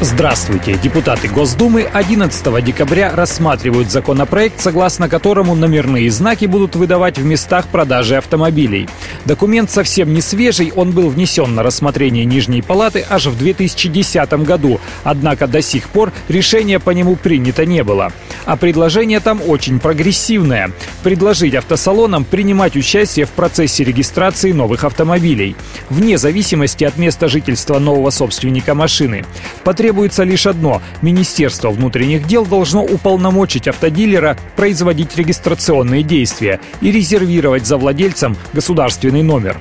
Здравствуйте. Депутаты Госдумы 11 декабря рассматривают законопроект, согласно которому номерные знаки будут выдавать в местах продажи автомобилей. Документ совсем не свежий, он был внесен на рассмотрение Нижней Палаты аж в 2010 году, однако до сих пор решения по нему принято не было. А предложение там очень прогрессивное – предложить автосалонам принимать участие в процессе регистрации новых автомобилей, вне зависимости от места жительства нового собственника машины. Потребуется лишь одно – Министерство внутренних дел должно уполномочить автодилера производить регистрационные действия и резервировать за владельцем государственный номер.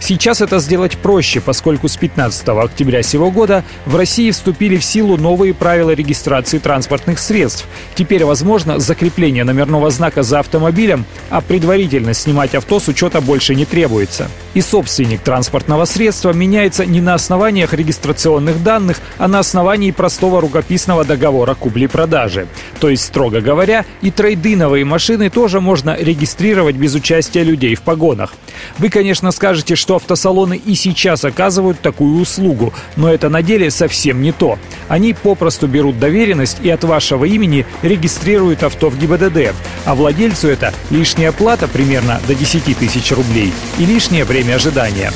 Сейчас это сделать проще, поскольку с 15 октября сего года в России вступили в силу новые правила регистрации транспортных средств. Теперь возможно закрепление номерного знака за автомобилем, а предварительно снимать авто с учета больше не требуется. И собственник транспортного средства меняется не на основаниях регистрационных данных, а на основании простого рукописного договора купли-продажи. То есть, строго говоря, и трейдиновые машины тоже можно регистрировать без участия людей в погонах. Вы, конечно, скажете, что автосалоны и сейчас оказывают такую услугу, но это на деле совсем не то. Они попросту берут доверенность и от вашего имени регистрируют авто в ГИБДД, а владельцу это лишняя плата примерно до 10 тысяч рублей и лишнее время ожидания.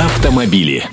Автомобили.